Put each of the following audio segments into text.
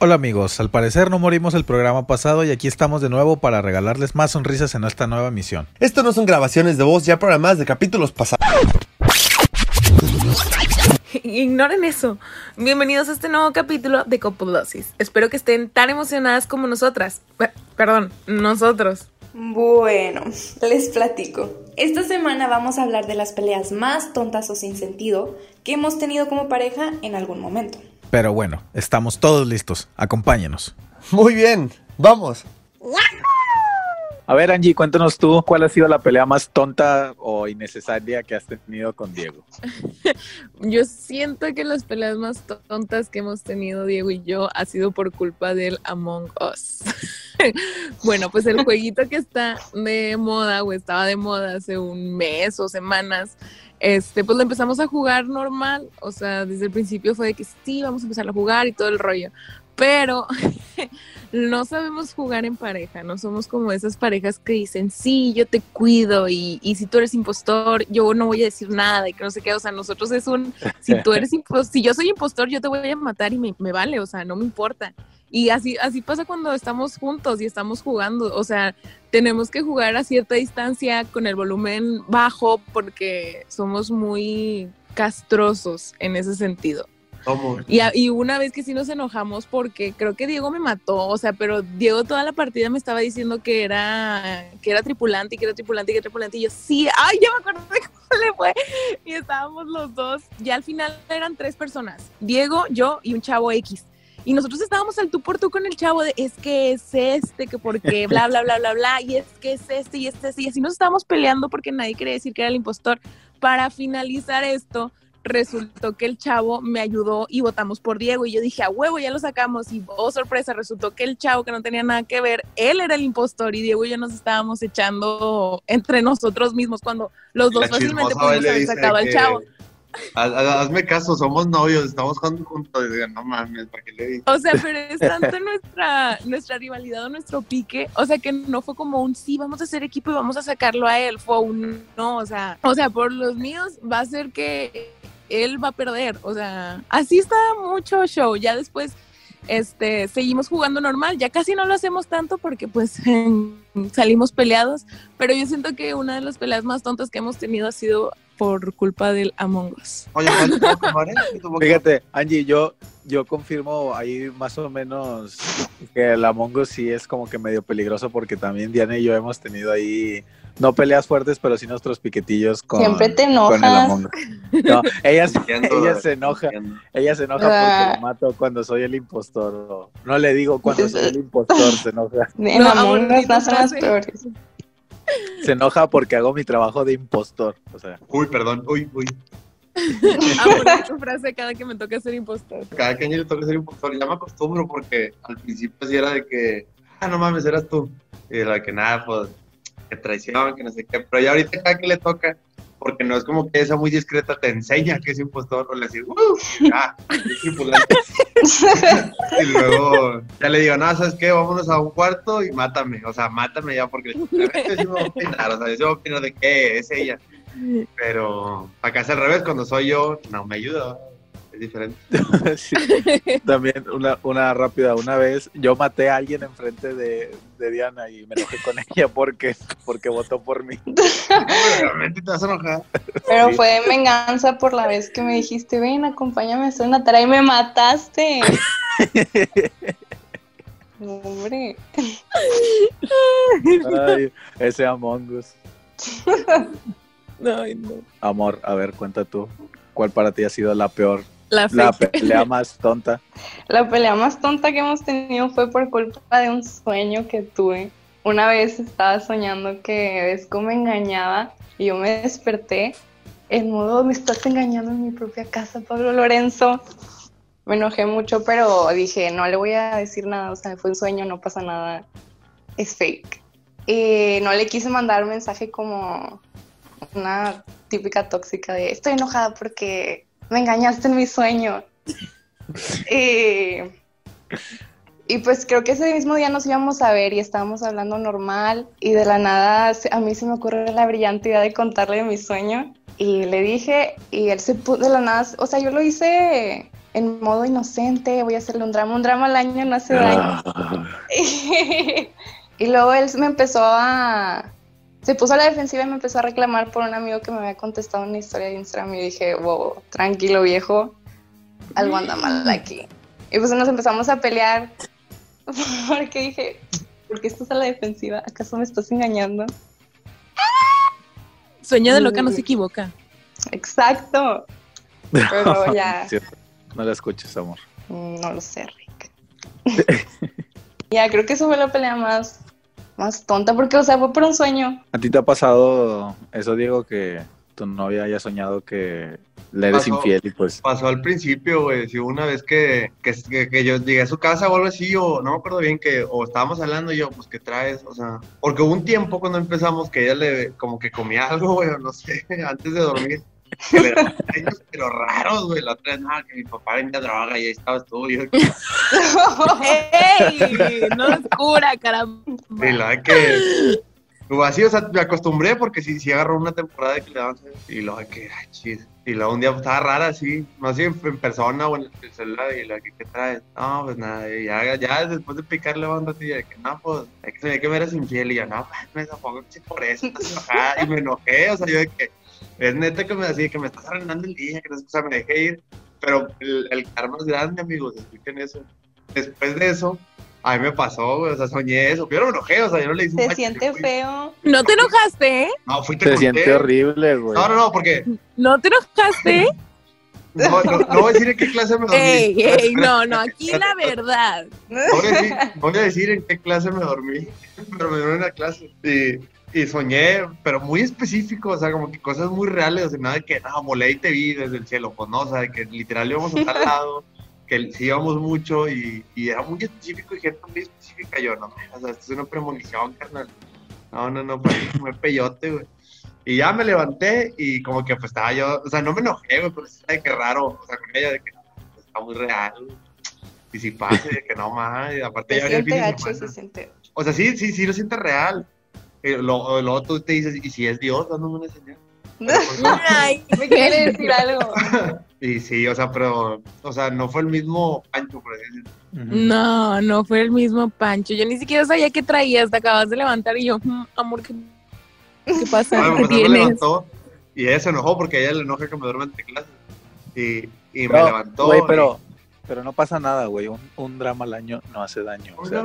Hola amigos, al parecer no morimos el programa pasado y aquí estamos de nuevo para regalarles más sonrisas en esta nueva misión. Esto no son grabaciones de voz ya programadas de capítulos pasados. Ignoren eso. Bienvenidos a este nuevo capítulo de Copulosis. Espero que estén tan emocionadas como nosotras. Perdón, nosotros. Bueno, les platico. Esta semana vamos a hablar de las peleas más tontas o sin sentido que hemos tenido como pareja en algún momento. Pero bueno, estamos todos listos. Acompáñenos. Muy bien, vamos. A ver, Angie, cuéntanos tú cuál ha sido la pelea más tonta o innecesaria que has tenido con Diego. Yo siento que las peleas más tontas que hemos tenido Diego y yo ha sido por culpa del Among Us. bueno, pues el jueguito que está de moda o estaba de moda hace un mes o semanas, este, pues lo empezamos a jugar normal, o sea, desde el principio fue de que sí, vamos a empezar a jugar y todo el rollo, pero no sabemos jugar en pareja, no somos como esas parejas que dicen, sí, yo te cuido y, y si tú eres impostor, yo no voy a decir nada y que no sé qué, o sea, nosotros es un, si tú eres impostor, si yo soy impostor, yo te voy a matar y me, me vale, o sea, no me importa. Y así, así pasa cuando estamos juntos y estamos jugando. O sea, tenemos que jugar a cierta distancia con el volumen bajo porque somos muy castrosos en ese sentido. Y, a- y una vez que sí nos enojamos porque creo que Diego me mató, o sea, pero Diego toda la partida me estaba diciendo que era, que era tripulante y que era tripulante y que era tripulante y yo sí, ay, ya me acuerdo de cómo le fue. Y estábamos los dos, ya al final eran tres personas, Diego, yo y un chavo X. Y nosotros estábamos al tú por tú con el chavo de es que es este, que porque bla, bla, bla, bla, bla, y es que es este y este, este. Y así nos estábamos peleando porque nadie quería decir que era el impostor. Para finalizar esto, resultó que el chavo me ayudó y votamos por Diego. Y yo dije, a huevo, ya lo sacamos. Y oh, sorpresa, resultó que el chavo que no tenía nada que ver, él era el impostor y Diego y yo nos estábamos echando entre nosotros mismos cuando los dos La fácilmente pudimos haber sacado al chavo. "Haz- haz- Hazme caso, somos novios, estamos jugando juntos. Digo, no mames, ¿para qué le dices? O sea, pero es tanto nuestra, nuestra rivalidad o nuestro pique, o sea, que no fue como un sí, vamos a hacer equipo y vamos a sacarlo a él, fue un no, o sea, o sea, por los míos va a ser que él va a perder, o sea, así está mucho show, ya después este seguimos jugando normal, ya casi no lo hacemos tanto porque pues salimos peleados, pero yo siento que una de las peleas más tontas que hemos tenido ha sido por culpa del Among Us. Oye, ¿cuál te puedo tomar, eh? ¿Qué te puedo Fíjate, Angie, yo, yo confirmo ahí más o menos que el Among Us sí es como que medio peligroso porque también Diana y yo hemos tenido ahí, no peleas fuertes, pero sí nuestros piquetillos con, Siempre te con el. Among Us. No, ella, se- Entiendo, ella se enoja, ella se enoja Ah. porque le mato cuando soy el impostor. no le digo cuando soy el impostor, se enoja. En No, Among Us no son las peores. Se enoja porque hago mi trabajo de impostor. O sea, Uy, perdón, uy, uy. Ah, bueno, tu frase cada que me toca ser impostor. Cada que a le toca ser impostor, ya me acostumbro porque al principio sí era de que, ah, no mames, eras tú. Y de la que nada, pues, que traición, que no sé qué. Pero ya ahorita cada que le toca, porque no es como que esa muy discreta te enseña que es impostor, o le dices, uh, ah, es tripulante. y luego ya le digo, no, ¿sabes qué? Vámonos a un cuarto y mátame. O sea, mátame ya porque la gente sí me va a opinar, o sea, yo sí me voy a opinar de qué es ella. Pero acá es al revés, cuando soy yo, no me ayuda. Es diferente. sí. también una, una rápida. Una vez yo maté a alguien enfrente de, de Diana y me enojé con ella porque, porque votó por mí. Realmente te vas a enojar. Pero Sí. fue venganza por la vez que me dijiste, ven, acompáñame a hacer una tarea y me mataste. Hombre. Ay, ese Among Us. Ay, no. Amor, a ver, cuenta tú. ¿Cuál para ti ha sido la peor, La pelea más tonta? La pelea más tonta que hemos tenido fue por culpa de un sueño que tuve. Una vez estaba soñando que Vesco me engañaba y yo me desperté en modo me estás engañando en mi propia casa, Pablo Lorenzo. Me enojé mucho, pero dije, no le voy a decir nada, o sea, fue un sueño, no pasa nada, es fake. Y no le quise mandar un mensaje como una típica tóxica de estoy enojada porque me engañaste en mi sueño. y, y pues creo que ese mismo día nos íbamos a ver y estábamos hablando normal y de la nada a mí se me ocurrió la brillante idea de contarle de mi sueño y le dije y él se puso de la nada, o sea, yo lo hice en modo inocente, voy a hacerle un drama, un drama al año no hace daño. Ah, y luego él me empezó a... Se puso a la defensiva y me empezó a reclamar por un amigo que me había contestado una historia de Instagram y dije, wow, tranquilo viejo, algo anda mal aquí. Y pues nos empezamos a pelear porque dije, ¿por qué estás a la defensiva? ¿Acaso me estás engañando? Sueño de loca no se equivoca. Exacto. Pero ya, No la escuches, amor. mm, no lo sé, Rick. ya, creo que eso fue la pelea más, más tonta porque, o sea, fue por un sueño. ¿A ti te ha pasado eso, Diego, que tu novia haya soñado que le eres Pasó. infiel y pues... Pasó al principio, güey. Si hubo una vez que, que, que- que yo llegué a su casa o algo así, o no me acuerdo bien, que o estábamos hablando y yo, pues, ¿qué traes? O sea, porque hubo un tiempo cuando empezamos que ella le, como que comía algo, güey, o no sé, antes de dormir. Pero raros, güey. La otra vez, nada, que mi papá vendía droga y ahí estabas tú. Y yo, ¡Ey! No es cura, caramba. Y la que. Pues así, o sea, me acostumbré porque sí, sí agarró una temporada de que le daban y luego de que, ay, chis. Y luego un día pues, estaba rara así, no sé, en, en persona o en el celular, y la que, ¿qué traes? No, pues nada, y ya, ya después de picarle un ratito, de que, no, pues, es que me eres infiel, y yo, no, pues, me desahogo sí, por eso, estás enojada, y me enojé, o sea, yo de que, es neta que me decía que me estás arruinando el día, que no sé, o sea, me dejé ir, pero el, el karma es grande, amigos, expliquen eso. Después de eso, a mí me pasó, güey, o sea, soñé eso. Yo no me enojé, o sea, yo no le hice un Se siente fui- feo. ¿No te enojaste? eh? No, fui te Se conté. siente horrible, güey. No, no, no, porque ¿No te enojaste? no, no, no voy a decir en qué clase me dormí. ¡Ey, ey! No, no, aquí la verdad. No voy, a decir, voy a decir en qué clase me dormí, pero me dormí en una clase. Y, y soñé, pero muy específico, o sea, como que cosas muy reales, o sea, nada de que, no, volé y te vi desde el cielo, pues no, o sea, de que literal íbamos a tal lado, que sí íbamos mucho y, y era muy específico y gente muy específica. Yo, no, o sea, esto es una premonición, carnal. No, no, no, pues me peyote, güey. Y ya me levanté y como que pues estaba yo, o sea, no me enojé, güey, pero sí, de que raro, o sea, con ella, de que pues, está muy real, güey. Y si pasa, de que no más, y aparte Se ya venía el fin siente de gacho, semana. se siente. O sea, sí, sí, sí lo sientes real. Luego, luego tú te dices, ¿y si es Dios dándome una señal? Ay, Me quiere decir algo. Y sí, o sea, pero, o sea, no fue el mismo Pancho, por decirlo. Ujú. No, no fue el mismo Pancho. Yo ni siquiera sabía qué traías. Te acabas de levantar y yo, "Mm, amor, ¿qué, qué pasa? Bueno, ¿Qué pues él me tienes? levantó y ella se enojó porque a ella le enoja que me duerma entre clases. Y, y me No, levantó. Güey, y- pero, no pasa nada, güey. Un, un drama al año no hace daño. O sea.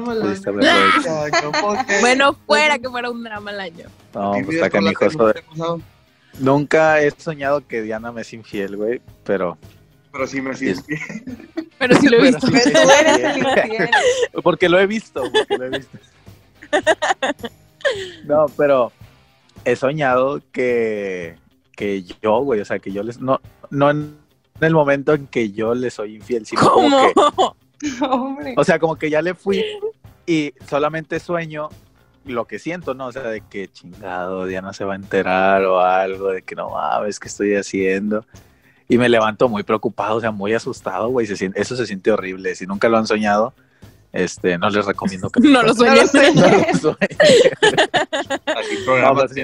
Bueno, fuera que fuera un drama al año. No, pues está canijo. nunca he soñado que Diana me es infiel, güey. Pero. Pero sí me Sí. siento. Pero sí lo he Pero visto. sí Pero tú eres el infiel. Porque lo he visto, porque lo he visto. No, pero he soñado que, que yo, güey, o sea, que yo les. No, no en el momento en que yo le soy infiel, sino como ¿Cómo? que. Hombre. O sea, como que ya le fui y solamente sueño lo que siento, ¿no? O sea, de que chingado, Diana se va a enterar o algo, de que no mames, ¿qué estoy haciendo? Y me levanto muy preocupado, o sea, muy asustado, güey. se siente- eso se siente horrible. Si nunca lo han soñado, este, no les recomiendo que No lo sueñes. No lo sueñen.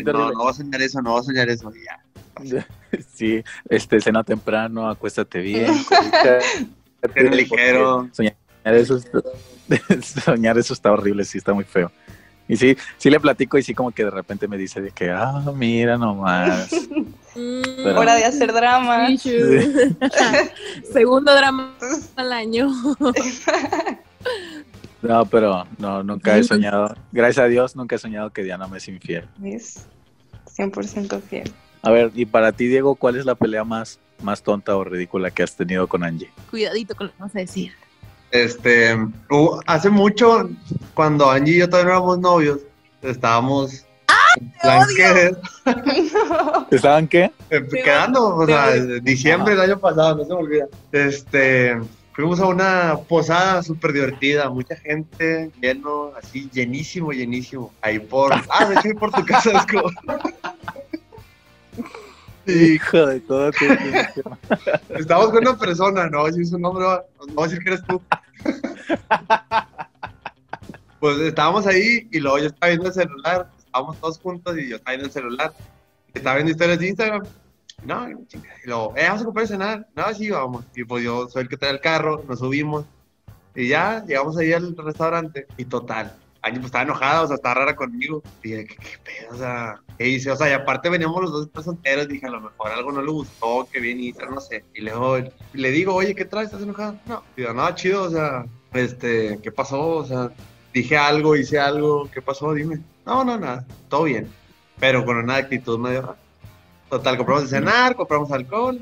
No, no, no a soñar eso, no voy a soñar eso. ya. Sí, este, cena temprano, acuéstate bien. Cena ligero. Soñar eso, está- soñar eso está horrible, sí, está muy feo. Y sí, sí le platico y sí como que de repente me dice de que, ah, mira nomás. Pero- Hora de hacer drama. sí. Segundo drama al año. No, pero no, nunca he soñado. Gracias a Dios, nunca he soñado que Diana me es infiel. Es 100% fiel. A ver, y para ti, Diego, ¿cuál es la pelea más, más tonta o ridícula que has tenido con Angie? Cuidadito con lo que vas a decir. Este, hace mucho, cuando Angie y yo todavía no éramos novios, estábamos en plan que- ¿Estaban qué? eh, quedando, o te sea, odio. diciembre del año pasado, no se me olvida. Este, fuimos a una posada súper divertida, mucha gente, lleno, así, llenísimo, llenísimo. Ahí por, ah, de hecho, por tu casa es como... Hijo de todo. tu- Estábamos con una persona, no voy a decir su nombre, no voy a decir que eres tú. Pues estábamos ahí y luego yo estaba viendo el celular, estábamos todos juntos y yo estaba viendo el celular. Estaba viendo historias de Instagram No. Y luego, eh, vamos a comprar a cenar. No, sí, vamos. Y pues yo soy el que trae el carro, nos subimos. Y ya, llegamos ahí al restaurante. Y total, Angie pues estaba enojada, o sea, estaba rara conmigo. Y dije, ¿qué, qué pedo? O sea, ¿qué hice? O sea, y aparte veníamos los dos estar solteros. Dije, a lo mejor algo no le gustó, que bien hizo, no sé. Y luego le digo, oye, ¿qué traes? ¿Estás enojada? No. Digo, no, chido, o sea, este, ¿qué pasó? O sea, dije algo, hice algo, ¿qué pasó? Dime. No, no, nada, todo bien. Pero con una actitud medio rara. Total, compramos de cenar, compramos alcohol.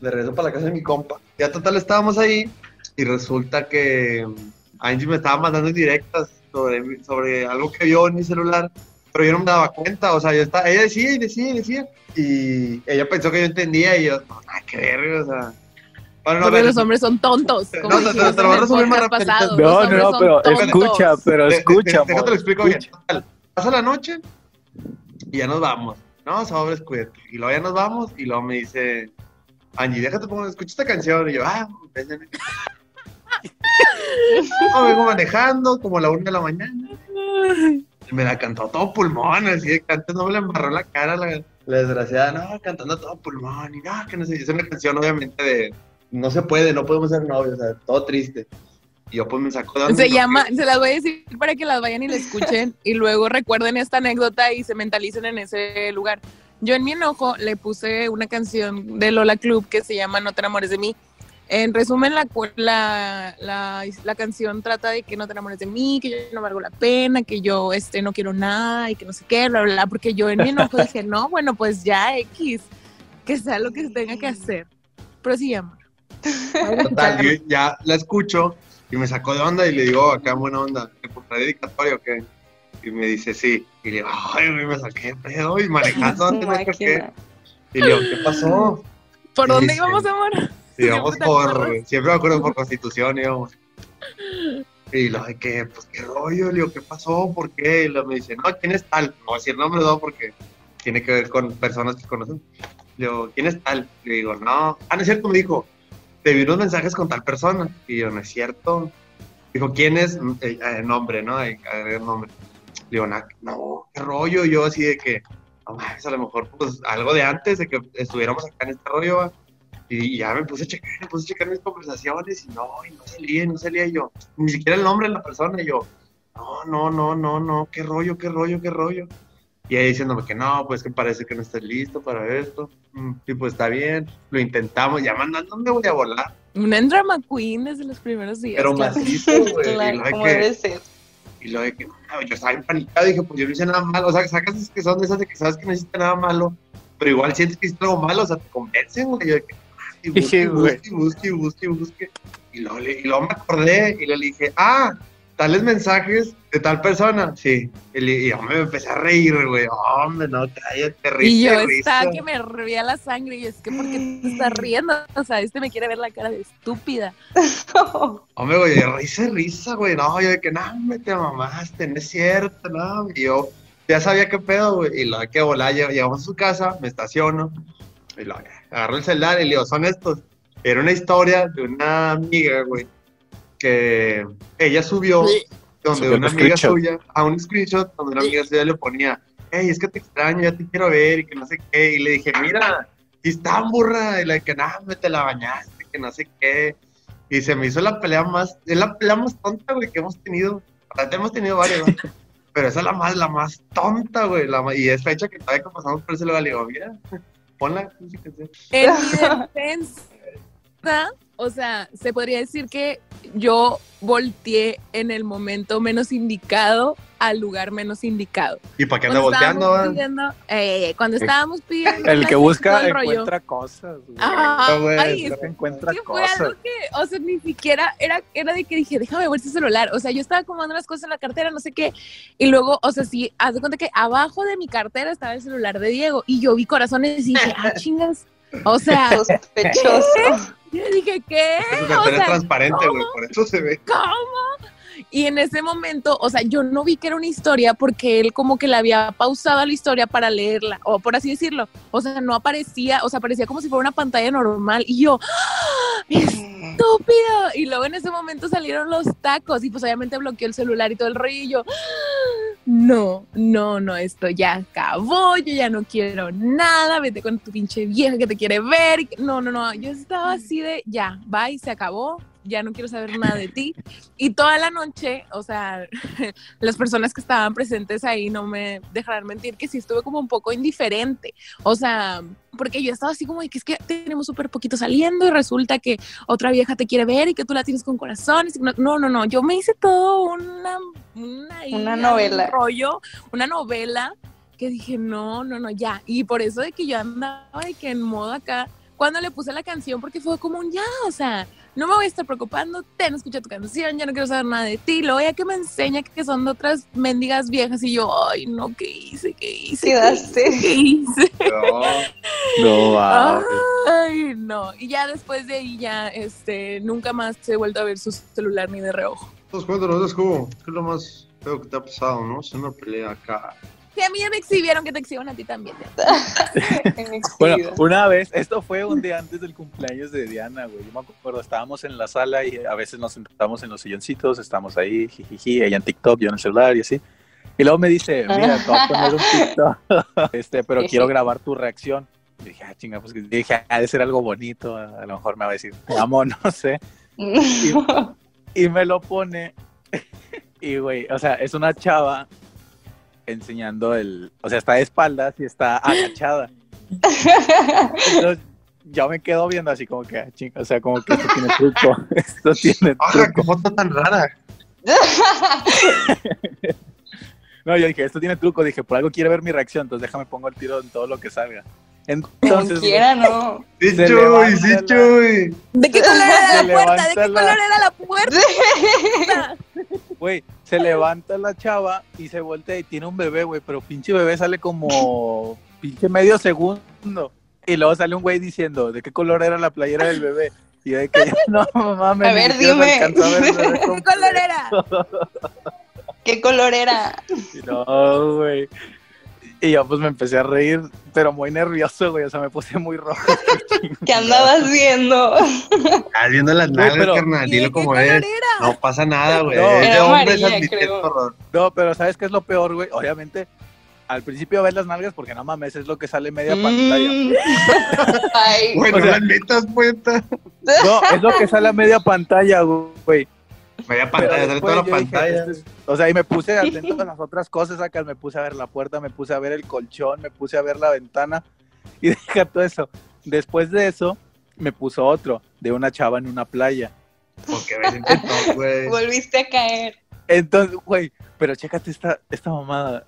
De regreso para la casa de mi compa. Ya total estábamos ahí y resulta que Angie me estaba mandando indirectas sobre, sobre algo que vio en mi celular, pero yo no me daba cuenta, o sea, yo estaba, ella decía y decía y decía, y ella pensó que yo entendía y yo, no, nada que ver, o sea... Bueno, Porque ver, los hombres son tontos. No, como te- te- te lo voy a resumir más rápido. No, no, no, pero tontos. escucha, pero escucha, Déjate lo amor, explico bien. escucha. Total, Pasa la noche y ya nos vamos. No, sobres, cuídate. Y luego ya nos vamos y luego me dice, Angie, déjate poner, escucha esta canción. Y yo, ah, véndeme. No, vengo manejando como a la una de la mañana. Me la cantó todo pulmón, así de antes no me la embarró la cara la, la desgraciada, no, cantando todo pulmón, y no, que no sé, es una canción obviamente de, no se puede, no podemos ser novios, o sea, todo triste. Y yo pues me sacó de onda Se llama, se las voy a decir para que las vayan y la escuchen y luego recuerden esta anécdota y se mentalicen en ese lugar. Yo en mi enojo le puse una canción de Lola Club que se llama No te enamores de mí. En resumen, la, la, la, la canción trata de que no te enamores de mí, que yo no valgo la pena, que yo este, no quiero nada y que no sé qué, bla, bla, bla, porque yo en mi enojo dije, no, bueno, pues ya X, que sea lo que tenga que hacer. Pero sí, amor. Total, yo ya la escucho y me sacó de onda y le digo, acá buena onda, ¿te compré dedicatoria o qué? Y me dice, sí. Y le digo, ay, me saqué de pedo y manejando, no sé por qué. Máquina. Y le digo, ¿qué pasó? ¿Por dónde sí. íbamos, amor? Íbamos ¿Siempre te por, siempre me acuerdo por constitución, íbamos. Y lo de que, pues, qué rollo, le digo, ¿qué pasó? ¿Por qué? Y luego me dice, no, ¿quién es tal? No voy a decir nombre, no, porque tiene que ver con personas que conocen. Le digo, ¿quién es tal? Le digo, no. Ah, no es cierto, me dijo, te vi unos mensajes con tal persona. Y yo, no es cierto. Dijo, ¿quién es? Mm, eh, eh, nombre, ¿no? Eh, nombre. Le digo, "Na- no, qué rollo. Yo así de que, a lo mejor, pues, algo de antes de que estuviéramos acá en este rollo, va. Y ya me puse a checar, me puse a checar mis conversaciones y no, y no salía, no salía y yo. Ni siquiera el nombre de la persona. Y yo, no, no, no, no, no, qué rollo, qué rollo, qué rollo. Y ahí diciéndome que no, pues que parece que no estás listo para esto. Mm, Y pues está bien, lo intentamos, ya mandándome voy a volar. Una drama queen desde los primeros días. Pero claro. macizo, güey. Claro, lo de como que- debe ser. y lo de que, no, yo estaba empanicado, dije, pues yo no hice nada malo. O sea, sacas que son de esas de que sabes que no hiciste nada malo, pero igual sientes que hiciste algo malo, o sea, te convencen, güey. Yo de que, y busque, busque, y busque, y busque, y busque. Y luego, y luego me acordé y le dije, ah, tales mensajes de tal persona. Sí. Y, le- y yo me empecé a reír, güey. Hombre, no, cállate, risa. Y yo estaba que me hervía la sangre y es que ¿por qué te estás riendo? O sea, este me quiere ver la cara de estúpida. Hombre, güey, risa, risa, güey. No, yo de que, no, me te mamaste, no es cierto, no. Y yo ya sabía qué pedo, güey. Y lo de que lleg- llegamos a su casa, me estaciono. Y lo agarro el celular y le digo, son estos. Era una historia de una amiga, güey, que ella subió, donde Subió una un amiga screenshot. suya, a un screenshot, donde una amiga suya le ponía, hey, es que te extraño, ya te quiero ver, y que no sé qué. Y le dije, mira, si está burra, y la de que nada, me te la bañaste, que no sé qué. Y se me hizo la pelea más, es la pelea más tonta, güey, que hemos tenido. Ahorita hemos tenido varias, pero esa es la más, la más tonta, güey. La, y es fecha que todavía que pasamos por ese lugar, le digo, mira, ponla. En mi defensa, o sea, se podría decir que yo volteé en el momento menos indicado al lugar menos indicado. ¿Y para qué anda volteando, va? pidiendo, eh, cuando estábamos pidiendo El que busca rollo. encuentra cosas. güey. Ajá, Ah, güey, ay, es encuentra que fue cosas. algo que, o sea, ni siquiera era, era de que dije, déjame ver su celular. O sea, yo estaba acomodando las cosas en la cartera, no sé qué. Y luego, o sea, sí, haz de cuenta que abajo de mi cartera estaba el celular de Diego. Y yo vi corazones y dije, ah, chingas. O sea, Sospechoso. Yo dije, ¿qué? O sea, transparente, güey, por eso se ve. ¿cómo? Y en ese momento, o sea, yo no vi que era una historia porque él como que le había pausado la historia para leerla, o por así decirlo. O sea, no aparecía, o sea, parecía como si fuera una pantalla normal. Y yo, ¡ah! estúpido. Y luego en ese momento salieron los tacos y pues obviamente bloqueó el celular y todo el rollo. Y yo, ¡ah! No, no, no, esto ya acabó, yo ya no quiero nada, vete con tu pinche vieja que te quiere ver. No, no, no, yo estaba así de, ya, bye, se acabó, ya no quiero saber nada de ti. Y toda la noche, o sea, las personas que estaban presentes ahí no me dejarán mentir que sí estuve como un poco indiferente. O sea, porque yo estaba así como de que es que tenemos súper poquito saliendo y resulta que otra vieja te quiere ver y que tú la tienes con corazón. No, no, no, yo me hice todo una, una, Una novela. un rollo, una novela que dije, no, no, no, ya. Y por eso de que yo andaba de que en modo acá, cuando le puse la canción, porque fue como un ya, o sea, no me voy a estar preocupando, te no escuché tu canción, ya no quiero saber nada de ti, luego ya que me enseña que son de otras mendigas viejas y yo, ay, no, ¿qué hice? ¿Qué hice? ¿Qué? ¿Qué hice? No, No. Ay, no. Y ya después de ahí ya, este, nunca más he vuelto a ver su celular ni de reojo. pues cuéntanos, es como, ¿qué es lo más feo que te ha pasado, no? Es una pelea acá. Que a mí ya me exhibieron, que te exhiban a ti también. En Bueno, una vez, esto fue un día antes del cumpleaños de Diana, güey. Yo me acuerdo, estábamos en la sala y a veces nos sentamos en los silloncitos, estamos ahí, jijiji, ella en TikTok, yo en el celular y así. Y luego me dice, mira, te voy a poner un TikTok, este, pero quiero grabar tu reacción. Y dije, ah, chinga, pues dije, ha de ser algo bonito, a lo mejor me va a decir, te amo, no sé. Y me lo pone, y güey, o sea, es una chava enseñando el, o sea, está de espaldas y está agachada. Entonces, ya me quedo viendo así como que, ah, chinga, o sea, como que esto tiene truco, esto tiene ¡Ajá, truco. qué foto tan rara! No, yo dije, esto tiene truco, dije, por algo quiere ver mi reacción, entonces déjame pongo el tiro en todo lo que salga. Entonces, quiera, no. ¡Sí, Chuy! ¡Sí, la- Chuy! ¿De qué color era la puerta? ¿De qué color era la puerta? güey, se levanta la chava y se voltea y tiene un bebé, güey, pero pinche bebé sale como pinche medio segundo. Y luego sale un güey diciendo, ¿de qué color era la playera del bebé? Y de que, no, mames, A ver, dime. a ver bebé ¿Qué color era? ¿Qué color era? No, güey. Y yo pues me empecé a reír, pero muy nervioso, güey, o sea, me puse muy rojo. ¿Qué andabas viendo? Estás viendo las nalgas, pero- carnal, ¿Y de dilo qué como color es. era? No pasa nada, güey. No. De hombres horror. No, pero ¿sabes qué es lo peor, güey? Obviamente, al principio ves las nalgas porque no mames, es lo que sale media pantalla. Mm. Ay, Bueno, O sea- las metas, puesta. No, es lo que sale a media pantalla, güey. Pero pantalla, sale toda la dije, pantalla. "Este es-". O sea, y me puse atento a las otras cosas acá, me puse a ver la puerta, me puse a ver el colchón, me puse a ver la ventana y deja todo eso. Después de eso, me puso otro, de una chava en una playa. Porque güey. volviste a caer. Entonces, güey, pero chécate esta, esta mamada.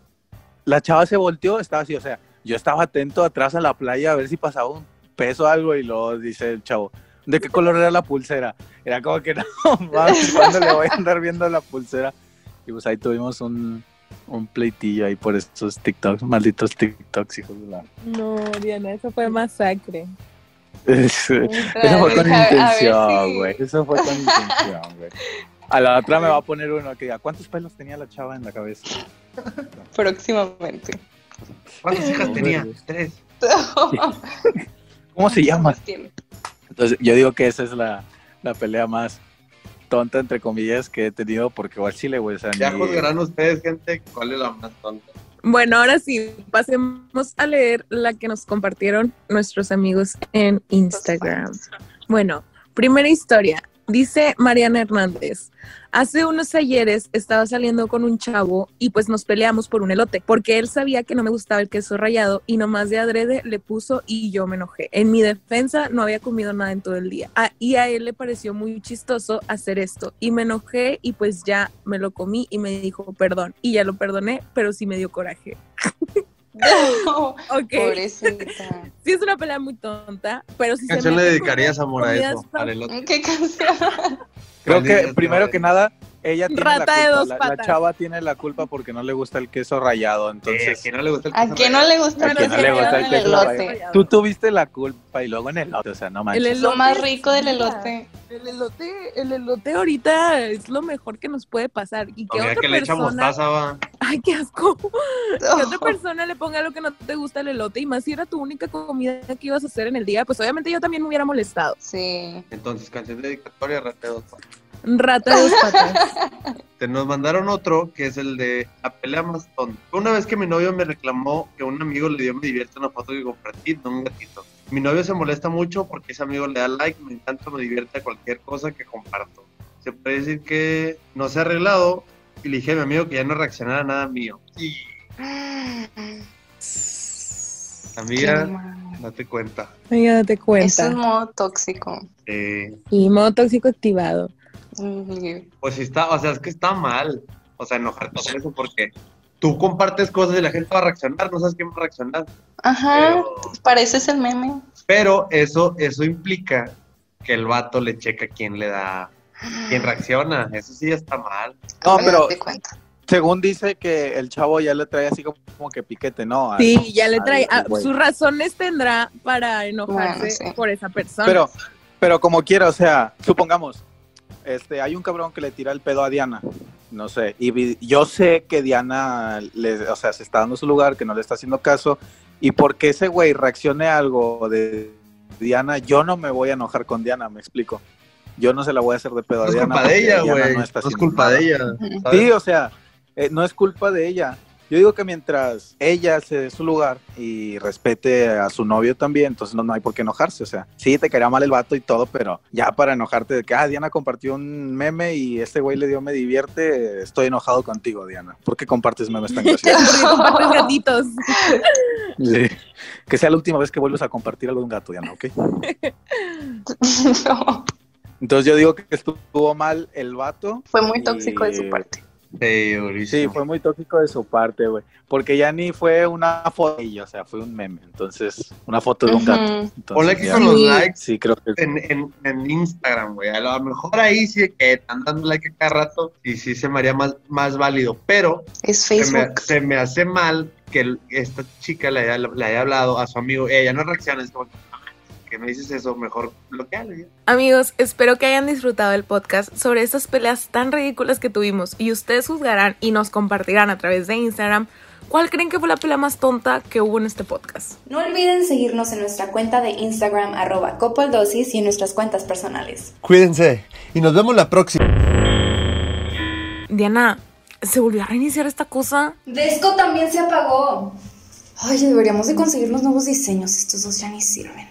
La chava se volteó, estaba así, o sea, yo estaba atento atrás a la playa a ver si pasaba un peso o algo y luego dice el chavo, ¿de qué color era la pulsera? Era como que no, mames, ¿cuándo le voy a andar viendo la pulsera? Y pues ahí tuvimos un, un pleitillo ahí por estos TikToks, malditos TikToks, hijos de la... No, Diana, eso fue masacre. Eso fue con intención, si- güey. Eso fue con intención, güey. A la otra me va a poner uno que diga, ¿cuántos pelos tenía la chava en la cabeza? Próximamente. ¿Cuántas hijas No, tenía? güey. Tres. ¿Cómo se llama? Entonces, yo digo que esa es la, la pelea más tonta, entre comillas, que he tenido, porque igual Chile, güey, o sea, Ya ni- juzgarán ustedes, gente, cuál es la más tonta. Bueno, ahora sí, pasemos a leer la que nos compartieron nuestros amigos en Instagram. Bueno, primera historia. Dice Mariana Hernández, hace unos ayeres estaba saliendo con un chavo y pues nos peleamos por un elote, porque él sabía que no me gustaba el queso rallado y nomás de adrede le puso y yo me enojé. En mi defensa no había comido nada en todo el día Ah, y a él le pareció muy chistoso hacer esto y me enojé y pues ya me lo comí y me dijo perdón y ya lo perdoné, pero sí me dio coraje. Ok, pobrecita. sí es una pelea muy tonta, pero si ¿Qué canción le dedicarías, amor, a eso? Elote. ¿Qué canción? Creo que primero que nada, ella tiene Rata la de culpa. dos la, la patas. chava tiene la culpa porque no le gusta el queso rallado, Eh, ¿A entonces... quién no le gusta el ¿A queso quién no le gusta ¿A quién no le gusta el queso elote? rallado? Tú tuviste la culpa y luego en el elote, o sea, no manches. El Es lo elote más rico del elote. El elote, el elote ahorita es lo mejor que nos puede pasar. Y que otra que le echa persona, mostaza, va. ay, qué asco, que otra persona le ponga lo que no te gusta el elote y más si era tu única comida que ibas a hacer en el día, pues obviamente yo también me hubiera molestado. Sí. Entonces, canción dedicatoria, rate dos. Rata de dos patas. Te nos mandaron otro que es el de la pelea más tonta. Una vez que mi novio me reclamó que un amigo le dio me divierte una foto que compartí, no un gatito. Mi novio se molesta mucho porque ese amigo le da like, me encanta, me divierte cualquier cosa que comparto. Se puede decir que no se ha arreglado y le dije a mi amigo que ya no reaccionara a nada mío. Y amiga, date cuenta. Oiga, date Eso cuenta. es modo tóxico. Eh, Y modo tóxico activado. Pues sí está, o sea, es que está mal. O sea, enojarte por eso porque tú compartes cosas y la gente va a reaccionar, no sabes quién va a reaccionar. Ajá, Pero, pareces el meme. pero eso, eso implica que el vato le checa quién le da, quién reacciona. Eso sí está mal. No, pero según dice que el chavo ya le trae así como, como que piquete, ¿no? Sí, ya le trae. al ah, sus razones tendrá para enojarse Bueno, sí. por esa persona. Pero, pero como quiera, o sea, supongamos, este, hay un cabrón que le tira el pedo a Diana, no sé, y yo sé que Diana, le, o sea, se está dando su lugar, que no le está haciendo caso, y porque ese güey reaccione a algo de Diana, yo no me voy a enojar con Diana, me explico. Yo no se la voy a hacer de pedo No a es Diana. culpa de ella, güey. No, es culpa nada. de ella. Sí, o sea, eh, no es culpa de ella. Yo digo que mientras ella se dé su lugar y respete a su novio también, entonces no, no hay por qué enojarse. O sea, sí, te caerá mal el vato y todo, pero ya para enojarte de que, ah, Diana compartió un meme y este güey le dio me divierte, estoy enojado contigo, Diana. ¿Por qué compartes memes tan graciosos? Porque compartes gatitos. Sí. Que sea la última vez que vuelves a compartir algo de un gato, Diana, ¿ok? No, Entonces yo digo que estuvo mal el vato. fue muy Y- tóxico de su parte. Sí, fue muy tóxico de su parte, güey. Porque ya ni fue una foto, o sea, fue un meme. Entonces, una foto de un gato. Entonces, Ponle aquí ya- con los Sí. likes Sí, creo que en, en, en Instagram, güey. A lo mejor ahí sí que están dando like a cada rato y sí se me haría más, más válido. Pero Es se me, Facebook. se me hace mal que esta chica le haya, le haya hablado a su amigo. Ella no reacciona, es como que me dices eso, mejor bloquealo. Amigos, espero que hayan disfrutado el podcast sobre estas peleas tan ridículas que tuvimos y ustedes juzgarán y nos compartirán a través de Instagram cuál creen que fue la pelea más tonta que hubo en este podcast. No olviden seguirnos en nuestra cuenta de Instagram arroba copoldosis y en nuestras cuentas personales. Cuídense y nos vemos la próxima. Diana, ¿se volvió a reiniciar esta cosa? Desco también se apagó. Ay, deberíamos de conseguir los nuevos diseños, estos dos ya ni sirven.